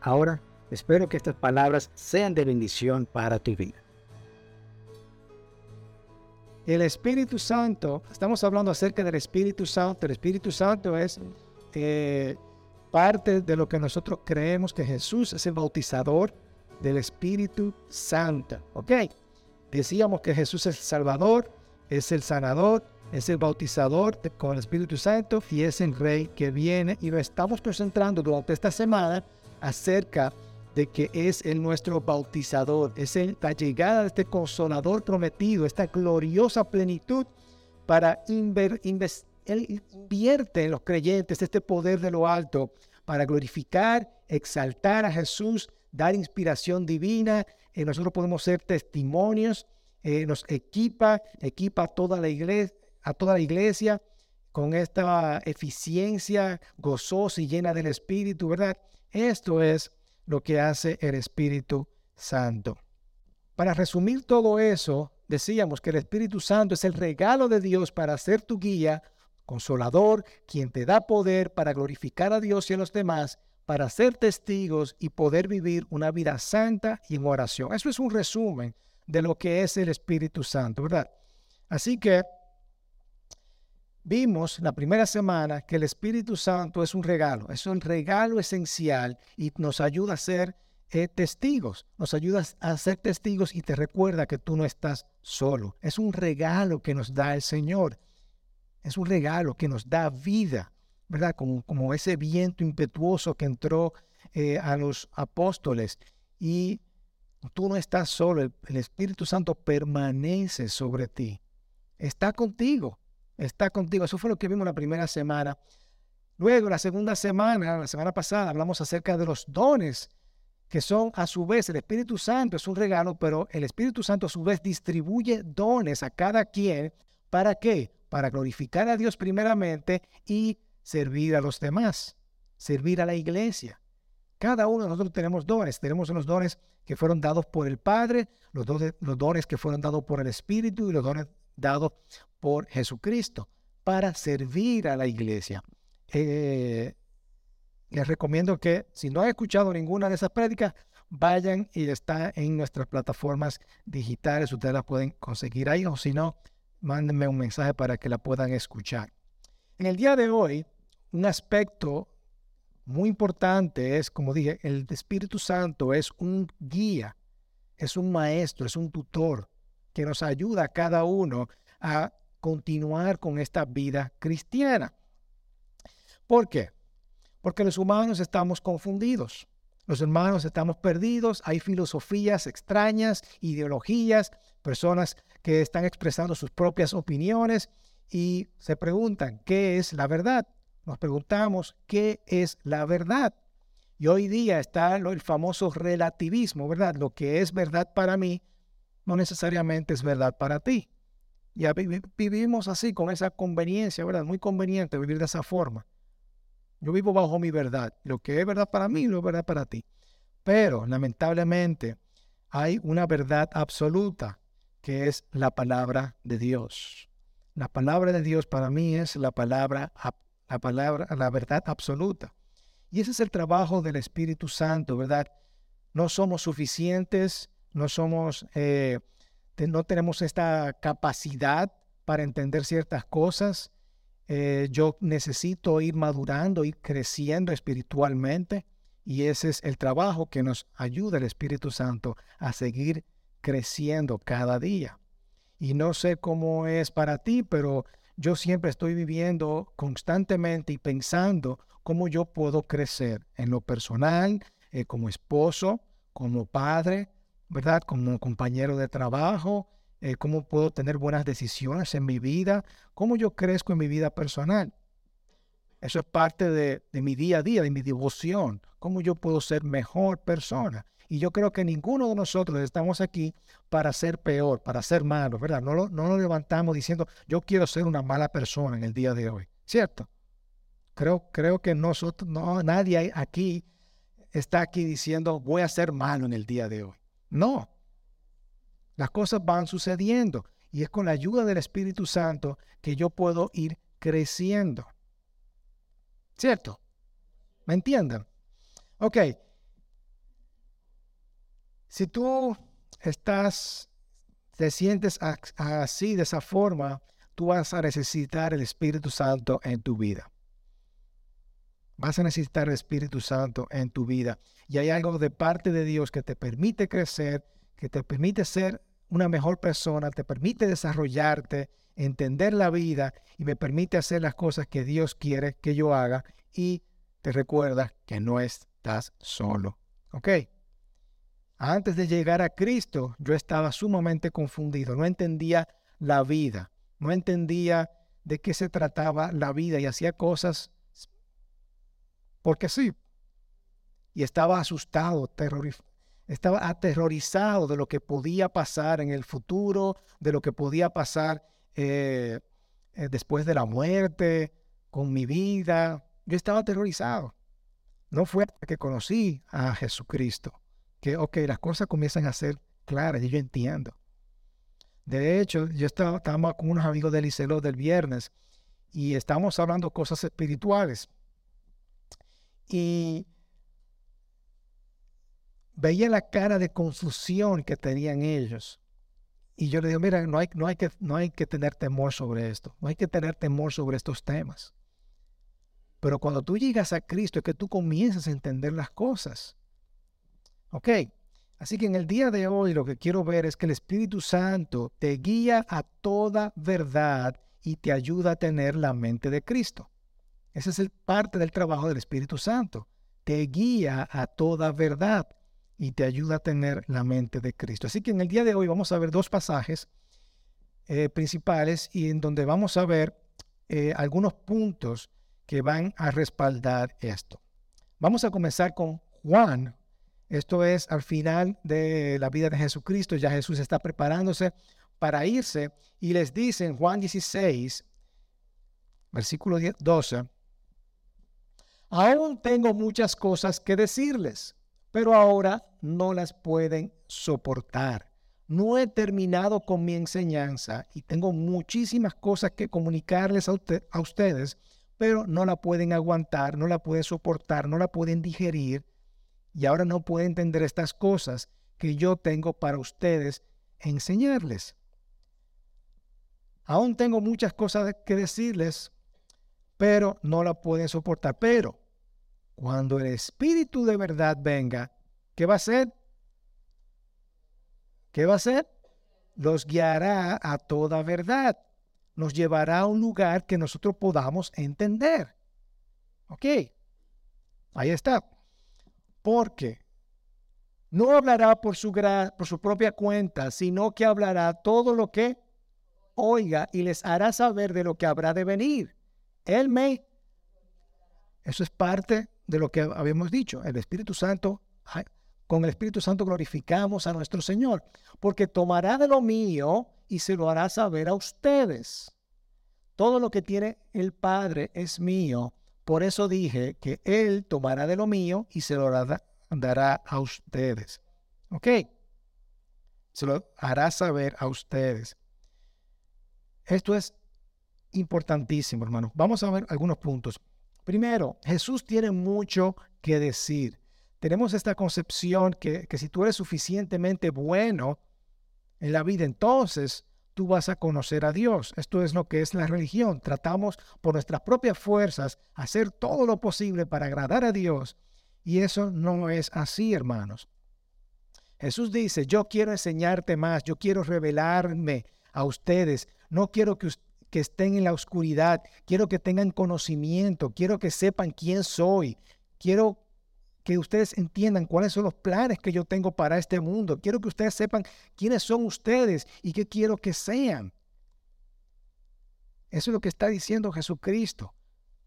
Ahora, espero que estas palabras sean de bendición para tu vida. El Espíritu Santo, estamos hablando acerca del Espíritu Santo. El Espíritu Santo es eh, parte de lo que nosotros creemos que Jesús es el bautizador del Espíritu Santo. ¿Ok? Decíamos que Jesús es el Salvador, es el sanador, es el bautizador con el Espíritu Santo y es el Rey que viene. Y lo estamos concentrando durante esta semana acerca de que es el nuestro bautizador, es la llegada de este consolador prometido, esta gloriosa plenitud para inver, invierte en los creyentes este poder de lo alto para glorificar, exaltar a Jesús, dar inspiración divina. Eh, nosotros podemos ser testimonios, eh, nos equipa, equipa toda la iglesia, a toda la iglesia con esta eficiencia gozosa y llena del Espíritu, ¿verdad? Esto es lo que hace el Espíritu Santo. Para resumir todo eso, decíamos que el Espíritu Santo es el regalo de Dios para ser tu guía, consolador, quien te da poder para glorificar a Dios y a los demás, para ser testigos y poder vivir una vida santa y en oración. Eso es un resumen de lo que es el Espíritu Santo, ¿verdad? Así que vimos la primera semana que el Espíritu Santo es un regalo, es un regalo esencial y nos ayuda a ser eh, testigos, nos ayuda a ser testigos y te recuerda que tú no estás solo. Es un regalo que nos da el Señor, es un regalo que nos da vida, ¿verdad? Como, como ese viento impetuoso que entró eh, a los apóstoles y tú no estás solo, el Espíritu Santo permanece sobre ti, está contigo está contigo. Eso fue lo que vimos la primera semana. Luego, la segunda semana, la semana pasada, hablamos acerca de los dones, que son a su vez el Espíritu Santo, es un regalo, pero el Espíritu Santo a su vez distribuye dones a cada quien. ¿Para qué? Para glorificar a Dios primeramente y servir a los demás, servir a la iglesia. Cada uno de nosotros tenemos dones, tenemos los dones que fueron dados por el Padre, los dones, los dones que fueron dados por el Espíritu y los dones dados por Jesucristo para servir a la iglesia. Eh, les recomiendo que si no han escuchado ninguna de esas prédicas, vayan y está en nuestras plataformas digitales. Ustedes la pueden conseguir ahí o si no, mándenme un mensaje para que la puedan escuchar. En el día de hoy, un aspecto muy importante es, como dije, el Espíritu Santo es un guía, es un maestro, es un tutor que nos ayuda a cada uno a continuar con esta vida cristiana. ¿Por qué? Porque los humanos estamos confundidos. Los hermanos estamos perdidos, hay filosofías extrañas, ideologías, personas que están expresando sus propias opiniones y se preguntan, ¿qué es la verdad? Nos preguntamos, ¿qué es la verdad? Y hoy día está el famoso relativismo, ¿verdad? Lo que es verdad para mí no necesariamente es verdad para ti. Ya vivimos así, con esa conveniencia, ¿verdad? Muy conveniente vivir de esa forma. Yo vivo bajo mi verdad. Lo que es verdad para mí, lo es verdad para ti. Pero, lamentablemente, hay una verdad absoluta, que es la palabra de Dios. La palabra de Dios para mí es la palabra, la palabra, la verdad absoluta. Y ese es el trabajo del Espíritu Santo, ¿verdad? No somos suficientes, no somos eh, no tenemos esta capacidad para entender ciertas cosas. Eh, yo necesito ir madurando, ir creciendo espiritualmente y ese es el trabajo que nos ayuda el Espíritu Santo a seguir creciendo cada día. Y no sé cómo es para ti, pero yo siempre estoy viviendo constantemente y pensando cómo yo puedo crecer en lo personal, eh, como esposo, como padre, ¿verdad? Como compañero de trabajo, eh, cómo puedo tener buenas decisiones en mi vida, cómo yo crezco en mi vida personal. Eso es parte de, mi día a día, de mi devoción. ¿Cómo yo puedo ser mejor persona? Y yo creo que ninguno de nosotros estamos aquí para ser peor, para ser malo, ¿verdad? No, lo, no nos levantamos diciendo, yo quiero ser una mala persona en el día de hoy, ¿cierto? Creo, creo que nosotros, no, nadie aquí está aquí diciendo, voy a ser malo en el día de hoy. No. Las cosas van sucediendo y es con la ayuda del Espíritu Santo que yo puedo ir creciendo. ¿Cierto? ¿Me entienden? Ok, si tú estás, te sientes así, de esa forma, tú vas a necesitar el Espíritu Santo en tu vida. Vas a necesitar el Espíritu Santo en tu vida. Y hay algo de parte de Dios que te permite crecer, que te permite ser una mejor persona, te permite desarrollarte, entender la vida y me permite hacer las cosas que Dios quiere que yo haga y te recuerda que no estás solo. ¿Ok? Antes de llegar a Cristo, yo estaba sumamente confundido, no entendía la vida, no entendía de qué se trataba la vida y hacía cosas porque sí. Y estaba asustado, estaba aterrorizado de lo que podía pasar en el futuro, de lo que podía pasar eh, eh, después de la muerte, con mi vida. Yo estaba aterrorizado. No fue hasta que conocí a Jesucristo que, ok, las cosas comienzan a ser claras y yo entiendo. De hecho, yo estaba, estábamos con unos amigos del Liceo del viernes y estábamos hablando cosas espirituales. Y veía la cara de confusión que tenían ellos. Y yo le digo, mira, no hay, que, no hay que tener temor sobre esto, no hay que tener temor sobre estos temas. Pero cuando tú llegas a Cristo es que tú comienzas a entender las cosas. Ok, así que en el día de hoy lo que quiero ver es que el Espíritu Santo te guía a toda verdad y te ayuda a tener la mente de Cristo. Ese es parte del trabajo del Espíritu Santo. Te guía a toda verdad y te ayuda a tener la mente de Cristo. Así que en el día de hoy vamos a ver dos pasajes eh, principales y en donde vamos a ver eh, algunos puntos que van a respaldar esto. Vamos a comenzar con Juan esto es al final de la vida de Jesucristo. Ya Jesús está preparándose para irse y les dice en Juan 16, versículo 12, aún tengo muchas cosas que decirles, pero ahora no las pueden soportar. No he terminado con mi enseñanza y tengo muchísimas cosas que comunicarles a, ustedes, pero no la pueden aguantar, no la pueden soportar, no la pueden digerir y ahora no puede entender estas cosas que yo tengo para ustedes enseñarles. Aún tengo muchas cosas que decirles, pero no la pueden soportar. Pero cuando el Espíritu de verdad venga, ¿qué va a hacer? ¿Qué va a hacer? Los guiará a toda verdad. Nos llevará a un lugar que nosotros podamos entender. ¿Ok? Ahí está porque no hablará por su, por su propia cuenta, sino que hablará todo lo que oiga y les hará saber de lo que habrá de venir. Él me... Eso es parte de lo que habíamos dicho. El Espíritu Santo, con el Espíritu Santo glorificamos a nuestro Señor, porque tomará de lo mío y se lo hará saber a ustedes. Todo lo que tiene el Padre es mío por eso dije que Él tomará de lo mío y se lo dará a ustedes. ¿Ok? Se lo hará saber a ustedes. Esto es importantísimo, hermano. Vamos a ver algunos puntos. Primero, Jesús tiene mucho que decir. Tenemos esta concepción que, que si tú eres suficientemente bueno en la vida, entonces tú vas a conocer a Dios. Esto es lo que es la religión. Tratamos por nuestras propias fuerzas hacer todo lo posible para agradar a Dios. Y eso no es así, hermanos. Jesús dice, yo quiero enseñarte más, yo quiero revelarme a ustedes, no quiero que, que estén en la oscuridad, quiero que tengan conocimiento, quiero que sepan quién soy, quiero que ustedes entiendan cuáles son los planes que yo tengo para este mundo. Quiero que ustedes sepan quiénes son ustedes y qué quiero que sean. Eso es lo que está diciendo Jesucristo.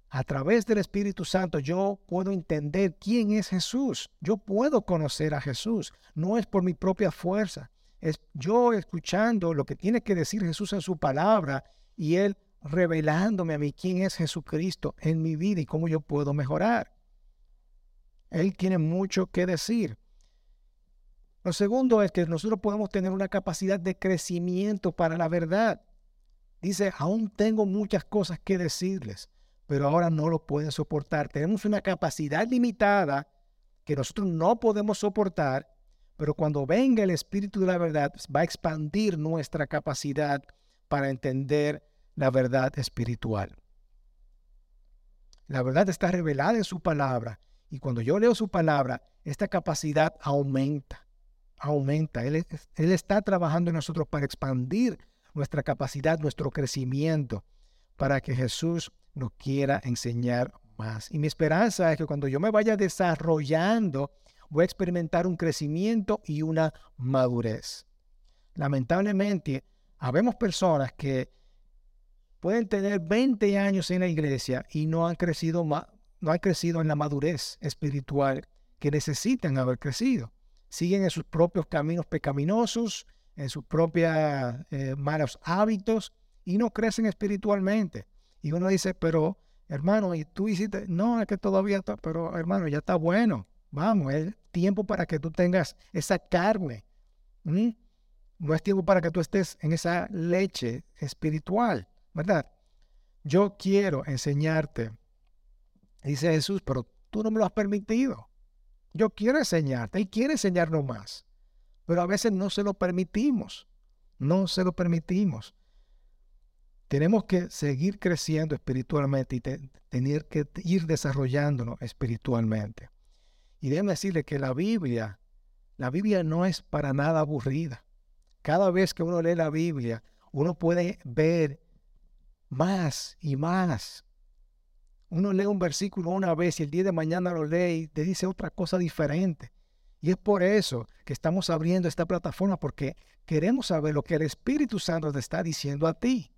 A través del Espíritu Santo yo puedo entender quién es Jesús. Yo puedo conocer a Jesús. No es por mi propia fuerza. Es yo escuchando lo que tiene que decir Jesús en su palabra y Él revelándome a mí quién es Jesucristo en mi vida y cómo yo puedo mejorar. Él tiene mucho que decir. Lo segundo es que nosotros podemos tener una capacidad de crecimiento para la verdad. Dice, aún tengo muchas cosas que decirles, pero ahora no lo pueden soportar. Tenemos una capacidad limitada que nosotros no podemos soportar, pero cuando venga el Espíritu de la verdad, va a expandir nuestra capacidad para entender la verdad espiritual. La verdad está revelada en su palabra y cuando yo leo su palabra, esta capacidad aumenta, aumenta. Él, él está trabajando en nosotros para expandir nuestra capacidad, nuestro crecimiento, para que Jesús nos quiera enseñar más. Y mi esperanza es que cuando yo me vaya desarrollando, voy a experimentar un crecimiento y una madurez. Lamentablemente, habemos personas que pueden tener 20 años en la iglesia y no han crecido no han crecido en la madurez espiritual que necesitan haber crecido. Siguen en sus propios caminos pecaminosos, en sus propios eh, malos hábitos y no crecen espiritualmente. Y uno dice, pero hermano, y tú hiciste, no, es que todavía está, pero hermano, ya está bueno. Vamos, es tiempo para que tú tengas esa carne. No es tiempo para que tú estés en esa leche espiritual, ¿verdad? Yo quiero enseñarte Dice Jesús, pero tú no me lo has permitido. Yo quiero enseñarte, Él quiere enseñarnos más, pero a veces no se lo permitimos, no se lo permitimos. Tenemos que seguir creciendo espiritualmente y tener que ir desarrollándonos espiritualmente. Y déjeme decirle que la Biblia, la Biblia no es para nada aburrida. Cada vez que uno lee la Biblia, uno puede ver más y más uno lee un versículo una vez y el día de mañana lo lee y te dice otra cosa diferente. Y es por eso que estamos abriendo esta plataforma, porque queremos saber lo que el Espíritu Santo te está diciendo a ti.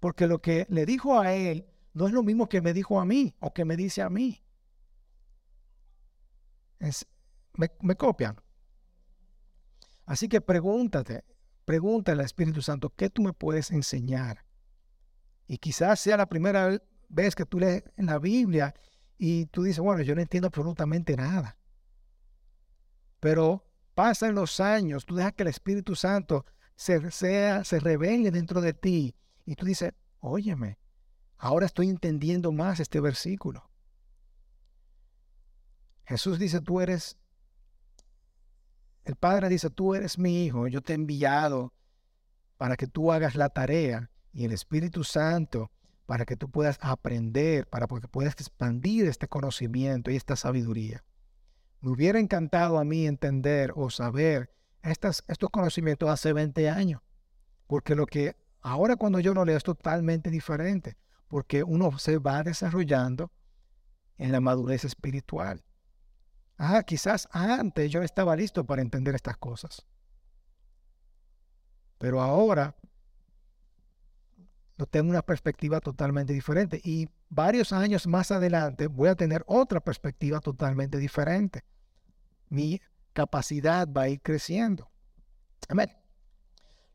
Porque lo que le dijo a él no es lo mismo que me dijo a mí o que me dice a mí. me, me copian. Así que pregúntate, pregúntale al Espíritu Santo, ¿qué tú me puedes enseñar? Y quizás sea la primera vez que tú lees en la Biblia y tú dices, bueno, yo no entiendo absolutamente nada. Pero pasan los años, tú dejas que el Espíritu Santo se, sea, se revele dentro de ti y tú dices, óyeme, ahora estoy entendiendo más este versículo. Jesús dice, tú eres, el Padre dice, tú eres mi hijo, yo te he enviado para que tú hagas la tarea y el Espíritu Santo para que tú puedas aprender, para que puedas expandir este conocimiento y esta sabiduría. Me hubiera encantado a mí entender o saber estos conocimientos hace 20 años, porque lo que ahora cuando yo lo leo es totalmente diferente, porque uno se va desarrollando en la madurez espiritual. Ah, quizás antes yo estaba listo para entender estas cosas. Pero ahora tengo una perspectiva totalmente diferente. Y varios años más adelante voy a tener otra perspectiva totalmente diferente. Mi capacidad va a ir creciendo. Amén.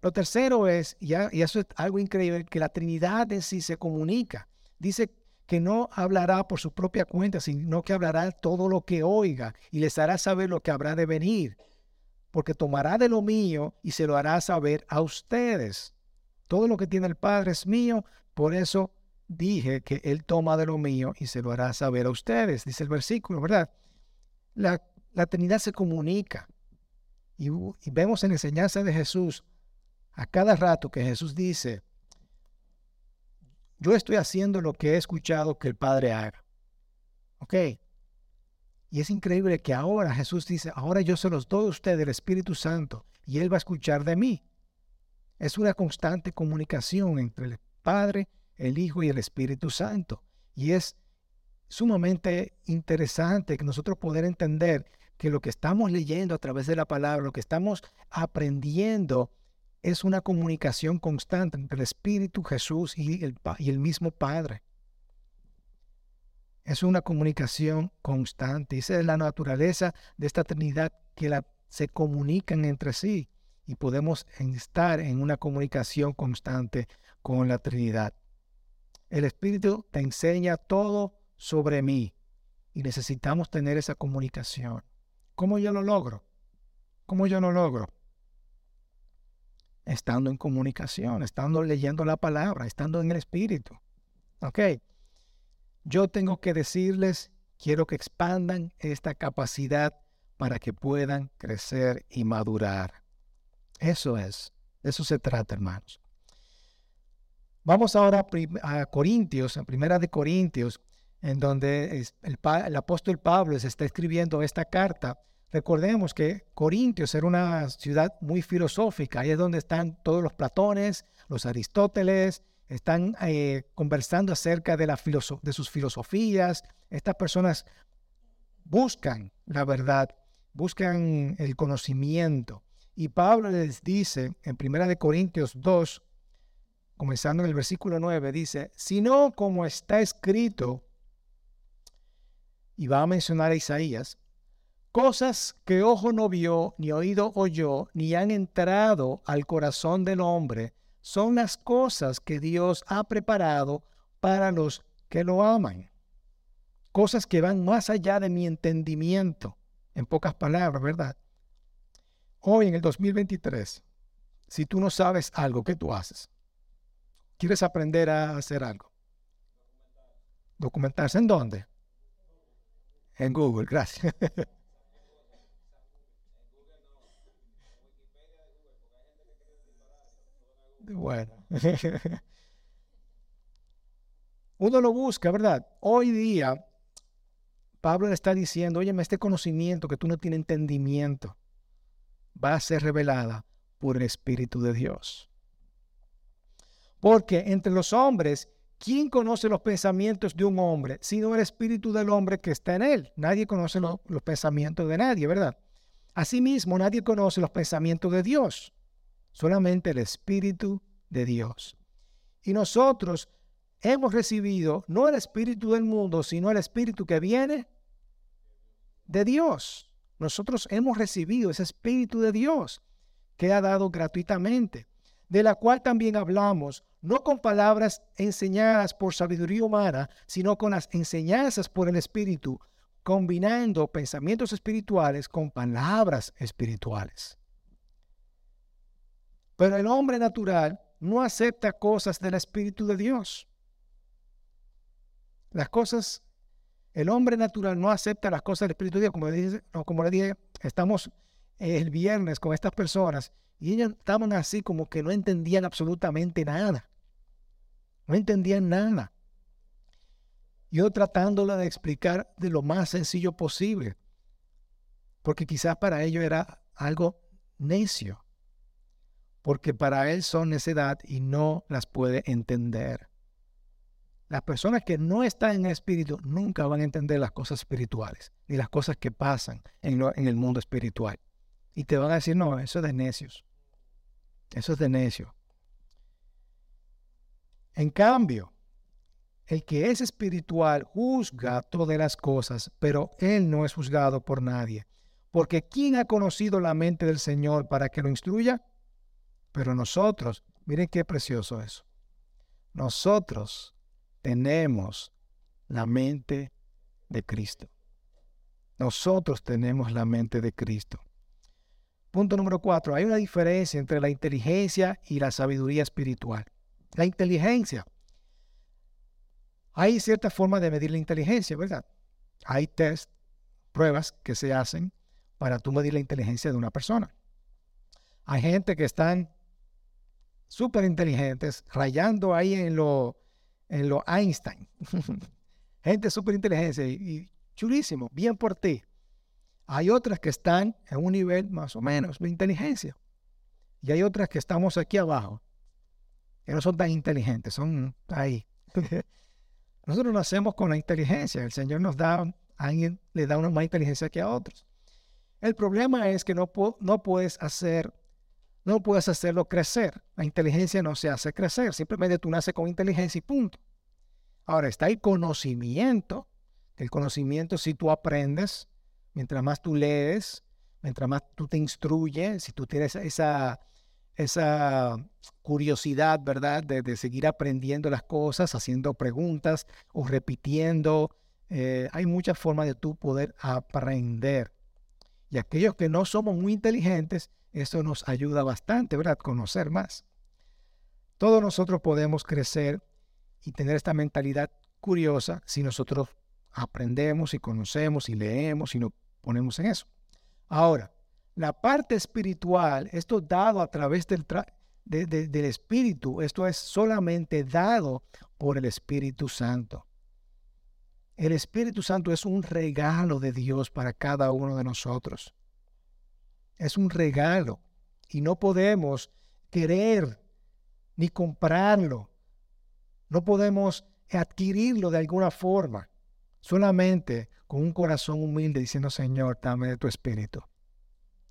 Lo tercero es, y eso es algo increíble, que la Trinidad en sí se comunica. Dice que no hablará por su propia cuenta, sino que hablará todo lo que oiga y les hará saber lo que habrá de venir, porque tomará de lo mío y se lo hará saber a ustedes. Todo lo que tiene el Padre es mío, por eso dije que Él toma de lo mío y se lo hará saber a ustedes, dice el versículo, ¿verdad? La, Trinidad se comunica y, y vemos en la enseñanza de Jesús a cada rato que Jesús dice, yo estoy haciendo lo que he escuchado que el Padre haga. ¿Ok? Y es increíble que ahora Jesús dice, ahora yo se los doy a usted el Espíritu Santo y Él va a escuchar de mí. Es una constante comunicación entre el Padre, el Hijo y el Espíritu Santo. Y es sumamente interesante que nosotros poder entender que lo que estamos leyendo a través de la palabra, lo que estamos aprendiendo, es una comunicación constante entre el Espíritu, Jesús y el, mismo Padre. Es una comunicación constante. Esa es la naturaleza de esta Trinidad que se comunican entre sí y podemos estar en una comunicación constante con la Trinidad. El Espíritu te enseña todo sobre mí y necesitamos tener esa comunicación. ¿Cómo yo lo logro? ¿Cómo yo lo logro? Estando en comunicación, estando leyendo la palabra, estando en el Espíritu. ¿Ok? Yo tengo que decirles, quiero que expandan esta capacidad para que puedan crecer y madurar. Eso es, de eso se trata, hermanos. Vamos ahora a Corintios, en Primera de Corintios, en donde el, el, apóstol Pablo se está escribiendo esta carta. Recordemos que Corintios era una ciudad muy filosófica, ahí es donde están todos los Platones, los Aristóteles, están eh, conversando acerca de, sus filosofías. Estas personas buscan la verdad, buscan el conocimiento. Y Pablo les dice en 1 Corintios 2, comenzando en el versículo 9, dice, sino como está escrito, y va a mencionar a Isaías, cosas que ojo no vio, ni oído oyó, ni han entrado al corazón del hombre, son las cosas que Dios ha preparado para los que lo aman. Cosas que van más allá de mi entendimiento, en pocas palabras, ¿verdad? Hoy en el 2023, si tú no sabes algo, ¿qué tú haces? ¿Quieres aprender a hacer algo? ¿Documentarse en dónde? En Google, gracias. Bueno. Uno lo busca, ¿verdad? Hoy día, Pablo le está diciendo, oye, este conocimiento que tú no tienes entendimiento va a ser revelada por el Espíritu de Dios. Porque entre los hombres, ¿quién conoce los pensamientos de un hombre sino el Espíritu del hombre que está en él? Nadie conoce los pensamientos de nadie, ¿verdad? Asimismo, nadie conoce los pensamientos de Dios solamente el Espíritu de Dios. Y nosotros hemos recibido no el Espíritu del mundo, sino el Espíritu que viene de Dios. Nosotros hemos recibido ese Espíritu de Dios que ha dado gratuitamente, de la cual también hablamos, no con palabras enseñadas por sabiduría humana, sino con las enseñanzas por el Espíritu, combinando pensamientos espirituales con palabras espirituales. Pero el hombre natural no acepta cosas del Espíritu de Dios. Las cosas, el hombre natural no acepta las cosas del Espíritu de Dios. Como, dice, como le dije, estamos el viernes con estas personas y ellas estaban así como que no entendían absolutamente nada. No entendían nada. Yo tratándola de explicar de lo más sencillo posible, porque quizás para ellos era algo necio porque para él son necedad y no las puede entender. Las personas que no están en el espíritu nunca van a entender las cosas espirituales, ni las cosas que pasan en, el mundo espiritual. Y te van a decir, no, eso es de necios. Eso es de necio. En cambio, el que es espiritual juzga todas las cosas, pero él no es juzgado por nadie. Porque ¿quién ha conocido la mente del Señor para que lo instruya? Pero nosotros, miren qué precioso eso. Nosotros tenemos la mente de Cristo. Nosotros tenemos la mente de Cristo. Punto número cuatro. Hay una diferencia entre la inteligencia y la sabiduría espiritual. La inteligencia. Hay cierta forma de medir la inteligencia, ¿verdad? Hay test, pruebas que se hacen para tú medir la inteligencia de una persona. Hay gente que están súper inteligentes, rayando ahí en lo, en Einstein. Gente súper inteligente y, chulísimo, bien por ti. Hay otras que están en un nivel más o menos de inteligencia. Y hay otras que estamos aquí abajo, que no son tan inteligentes, son ahí. Nosotros nacemos con la inteligencia. El Señor nos da, a alguien le da una más inteligencia que a otros. El problema es que no, no puedes hacer no puedes hacerlo crecer. La inteligencia no se hace crecer, simplemente tú naces con inteligencia y punto. Ahora está el conocimiento, El conocimiento, si tú aprendes, mientras más tú lees, mientras más tú te instruyes, si tú tienes esa, esa curiosidad, ¿verdad? De, seguir aprendiendo las cosas, haciendo preguntas o repitiendo. Eh, hay muchas formas de tú poder aprender. Y aquellos que no somos muy inteligentes, eso nos ayuda bastante, ¿verdad? Conocer más. Todos nosotros podemos crecer y tener esta mentalidad curiosa si nosotros aprendemos y conocemos y leemos y nos ponemos en eso. Ahora, la parte espiritual, esto dado a través del, del Espíritu, esto es solamente dado por el Espíritu Santo. El Espíritu Santo es un regalo de Dios para cada uno de nosotros. Es un regalo y no podemos querer ni comprarlo. No podemos adquirirlo de alguna forma. Solamente con un corazón humilde diciendo, Señor, dame de tu espíritu.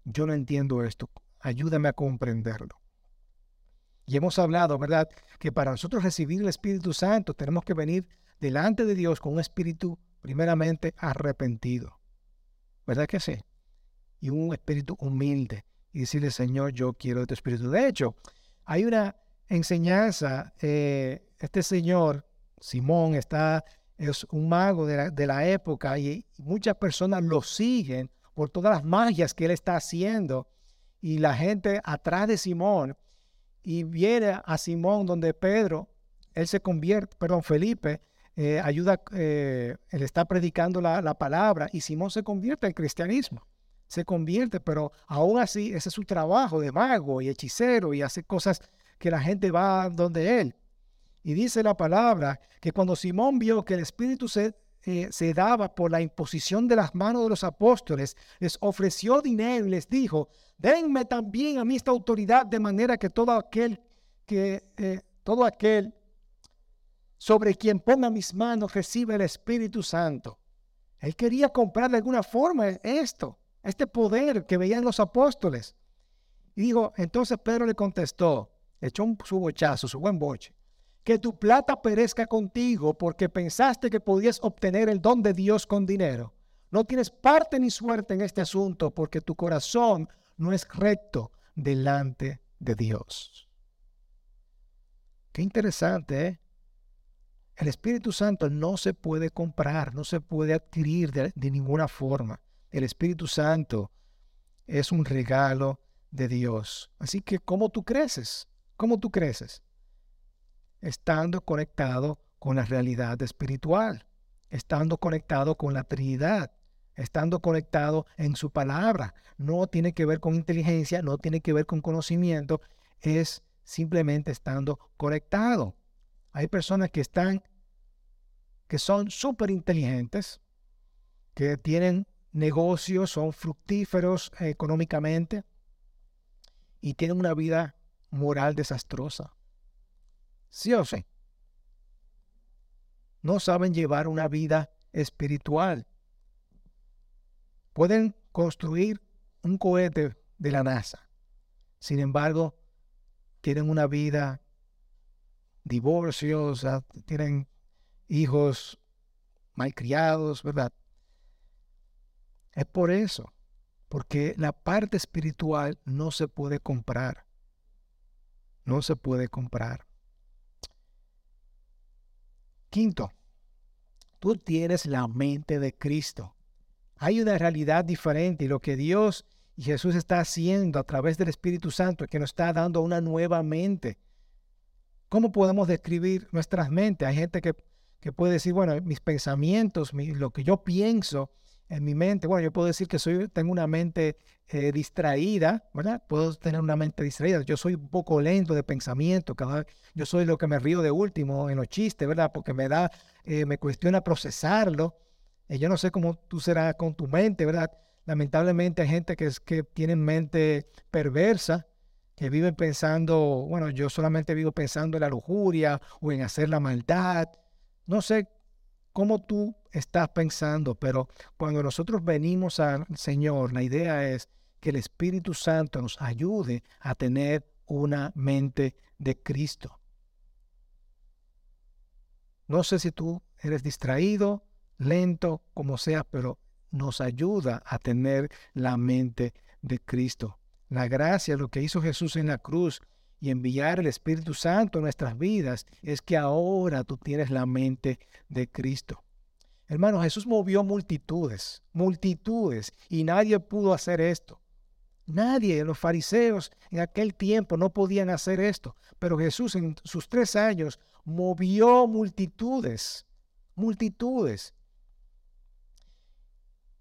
Yo no entiendo esto. Ayúdame a comprenderlo. Y hemos hablado, ¿verdad? Que para nosotros recibir el Espíritu Santo tenemos que venir delante de Dios con un espíritu primeramente arrepentido. ¿Verdad que sí? Y un espíritu humilde. Y decirle, Señor, yo quiero de tu espíritu. De hecho, hay una enseñanza. Eh, este señor, Simón, está es un mago de la, época y muchas personas lo siguen por todas las magias que él está haciendo. Y la gente atrás de Simón y viene a Simón donde Pedro, él se convierte, perdón, Felipe, eh, ayuda, eh, él está predicando la, la, palabra y Simón se convierte al cristianismo. Se convierte, pero aún así ese es su trabajo de mago y hechicero y hace cosas que la gente va donde él. Y dice la palabra que cuando Simón vio que el Espíritu se, eh, se daba por la imposición de las manos de los apóstoles, les ofreció dinero y les dijo, denme también a mí esta autoridad de manera que todo aquel que todo aquel sobre quien ponga mis manos reciba el Espíritu Santo. Él quería comprar de alguna forma esto, este poder que veían los apóstoles. Y dijo, entonces Pedro le contestó, echó un, su bochazo, su buen boche que tu plata perezca contigo porque pensaste que podías obtener el don de Dios con dinero. No tienes parte ni suerte en este asunto porque tu corazón no es recto delante de Dios. Qué interesante, ¿eh? El Espíritu Santo no se puede comprar, no se puede adquirir de, ninguna forma. El Espíritu Santo es un regalo de Dios. Así que, ¿cómo tú creces? ¿Cómo tú creces? estando conectado con la realidad espiritual, estando conectado con la Trinidad, estando conectado en su palabra. No tiene que ver con inteligencia, no tiene que ver con conocimiento, es simplemente estando conectado. Hay personas que están, que son súper inteligentes, que tienen negocios, son fructíferos económicamente y tienen una vida moral desastrosa. ¿Sí o sí? No saben llevar una vida espiritual. Pueden construir un cohete de la NASA. Sin embargo, tienen una vida, divorcios, tienen hijos malcriados, ¿verdad? Es por eso, porque la parte espiritual no se puede comprar. No se puede comprar. Quinto, tú tienes la mente de Cristo. Hay una realidad diferente y lo que Dios y Jesús está haciendo a través del Espíritu Santo es que nos está dando una nueva mente. ¿Cómo podemos describir nuestras mentes? Hay gente que, puede decir, bueno, mis pensamientos, lo que yo pienso, en mi mente, bueno, yo puedo decir que soy, tengo una mente eh, distraída, ¿verdad? Puedo tener una mente distraída. Yo soy un poco lento de pensamiento, cada yo soy lo que me río de último en los chistes, ¿verdad? Porque me da, eh, me cuestiona procesarlo. y yo no sé cómo tú serás con tu mente, ¿verdad? Lamentablemente hay gente que, es, que tiene mente perversa, que viven pensando, bueno, yo solamente vivo pensando en la lujuria o en hacer la maldad. No sé cómo tú estás pensando, pero cuando nosotros venimos al Señor, la idea es que el Espíritu Santo nos ayude a tener una mente de Cristo. No sé si tú eres distraído, lento como sea, pero nos ayuda a tener la mente de Cristo. La gracia, lo que hizo Jesús en la cruz y enviar el Espíritu Santo a nuestras vidas, es que ahora tú tienes la mente de Cristo. Hermano, Jesús movió multitudes, multitudes, y nadie pudo hacer esto. Nadie, los fariseos en aquel tiempo no podían hacer esto, pero Jesús en sus tres años movió multitudes, multitudes.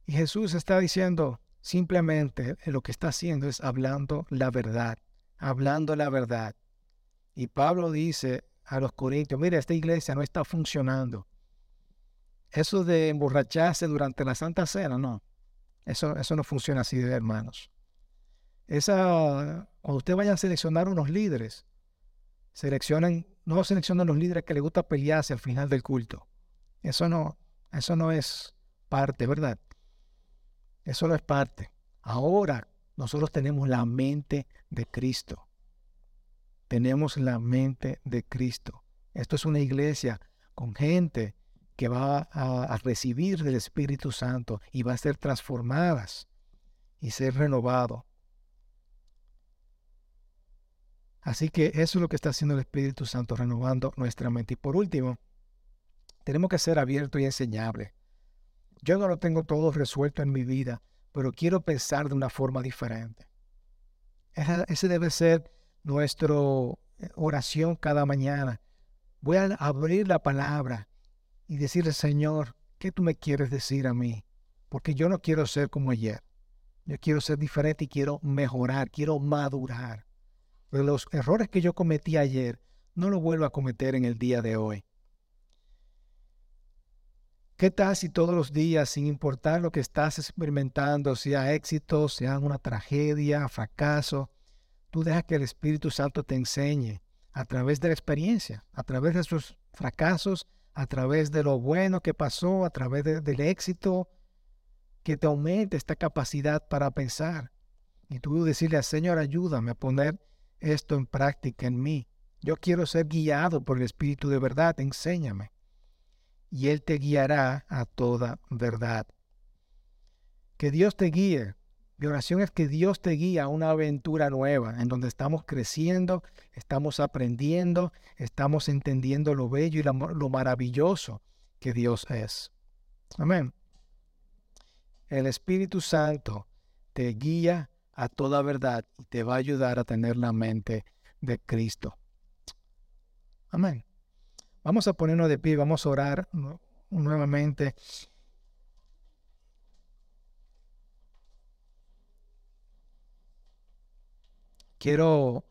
Y Jesús está diciendo simplemente lo que está haciendo es hablando la verdad, hablando la verdad. Y Pablo dice a los corintios, mira, esta iglesia no está funcionando. Eso de emborracharse durante la Santa Cena, no. Eso, eso no funciona así, hermanos. Esa, cuando usted vaya a seleccionar unos líderes, seleccionen, no seleccionen los líderes que les gusta pelearse al final del culto. Eso no, eso no es parte, ¿verdad? Eso no es parte. Ahora nosotros tenemos la mente de Cristo. Tenemos la mente de Cristo. Esto es una iglesia con gente que va a, recibir del Espíritu Santo y va a ser transformadas y ser renovado. Así que eso es lo que está haciendo el Espíritu Santo, renovando nuestra mente. Y por último, tenemos que ser abiertos y enseñables. Yo no lo tengo todo resuelto en mi vida, pero quiero pensar de una forma diferente. Ese debe ser nuestra eh, oración cada mañana. Voy a abrir la palabra y decirle, Señor, ¿qué tú me quieres decir a mí? Porque yo no quiero ser como ayer. Yo quiero ser diferente y quiero mejorar, quiero madurar. Pero los errores que yo cometí ayer, no los vuelvo a cometer en el día de hoy. ¿Qué tal si todos los días, sin importar lo que estás experimentando, sea éxito, sea una tragedia, fracaso, tú dejas que el Espíritu Santo te enseñe a través de la experiencia, a través de esos fracasos, a través de lo bueno que pasó, a través del éxito, que te aumente esta capacidad para pensar. Y tú decirle al Señor, ayúdame a poner esto en práctica en mí. Yo quiero ser guiado por el Espíritu de verdad, enséñame y Él te guiará a toda verdad. Que Dios te guíe. Mi oración es que Dios te guíe a una aventura nueva, en donde estamos creciendo, estamos aprendiendo, estamos entendiendo lo bello y lo maravilloso que Dios es. Amén. El Espíritu Santo te guía a toda verdad y te va a ayudar a tener la mente de Cristo. Amén. Vamos a ponernos de pie, vamos a orar nuevamente. Quiero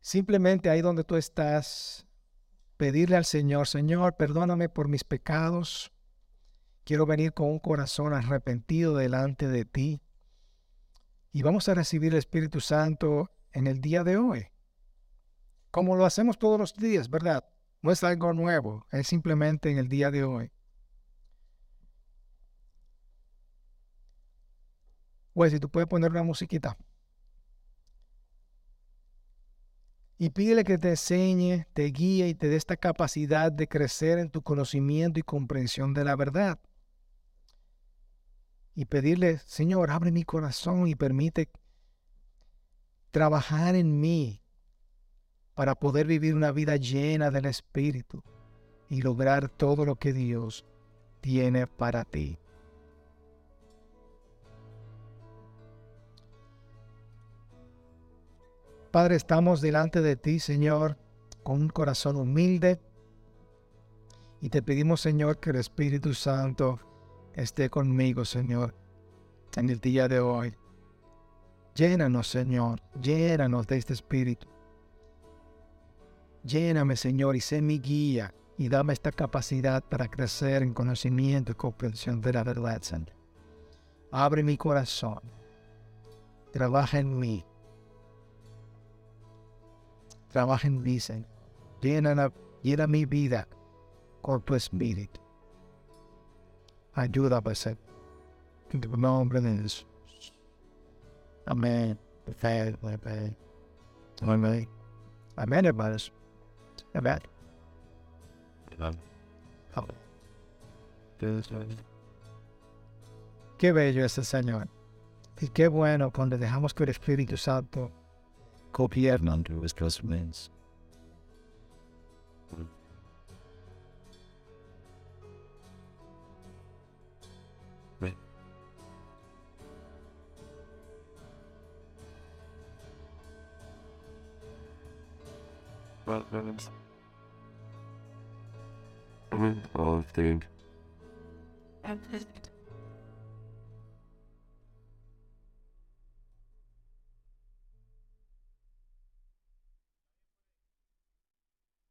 simplemente ahí donde tú estás, pedirle al Señor, Señor, perdóname por mis pecados. Quiero venir con un corazón arrepentido delante de ti. Y vamos a recibir el Espíritu Santo en el día de hoy como lo hacemos todos los días, ¿verdad? No es algo nuevo, es simplemente en el día de hoy. Pues si tú puedes poner una musiquita. Y pídele que te enseñe, te guíe y te dé esta capacidad de crecer en tu conocimiento y comprensión de la verdad. Y pedirle, Señor, abre mi corazón y permite trabajar en mí para poder vivir una vida llena del Espíritu y lograr todo lo que Dios tiene para ti. Padre, estamos delante de ti, Señor, con un corazón humilde. Y te pedimos, Señor, que el Espíritu Santo esté conmigo, Señor, en el día de hoy. Llénanos, Señor, llénanos de este Espíritu. Lléname, Señor, y sé mi guía y dame esta capacidad para crecer en conocimiento y comprensión de la verdad, Señor. Abre mi corazón. Trabaja en mí. Trabaja en mí, Señor. Llena, llena mi vida con tu espíritu. Ayúdame, Señor. En tu nombre de Jesús. Amén. Amén. Amén. Hermanos. Not bad. Oh. Qué bello es el Señor. Y qué bueno cuando dejamos que el Espíritu Santo gobierna nuestras mentes. Well, I mean, well.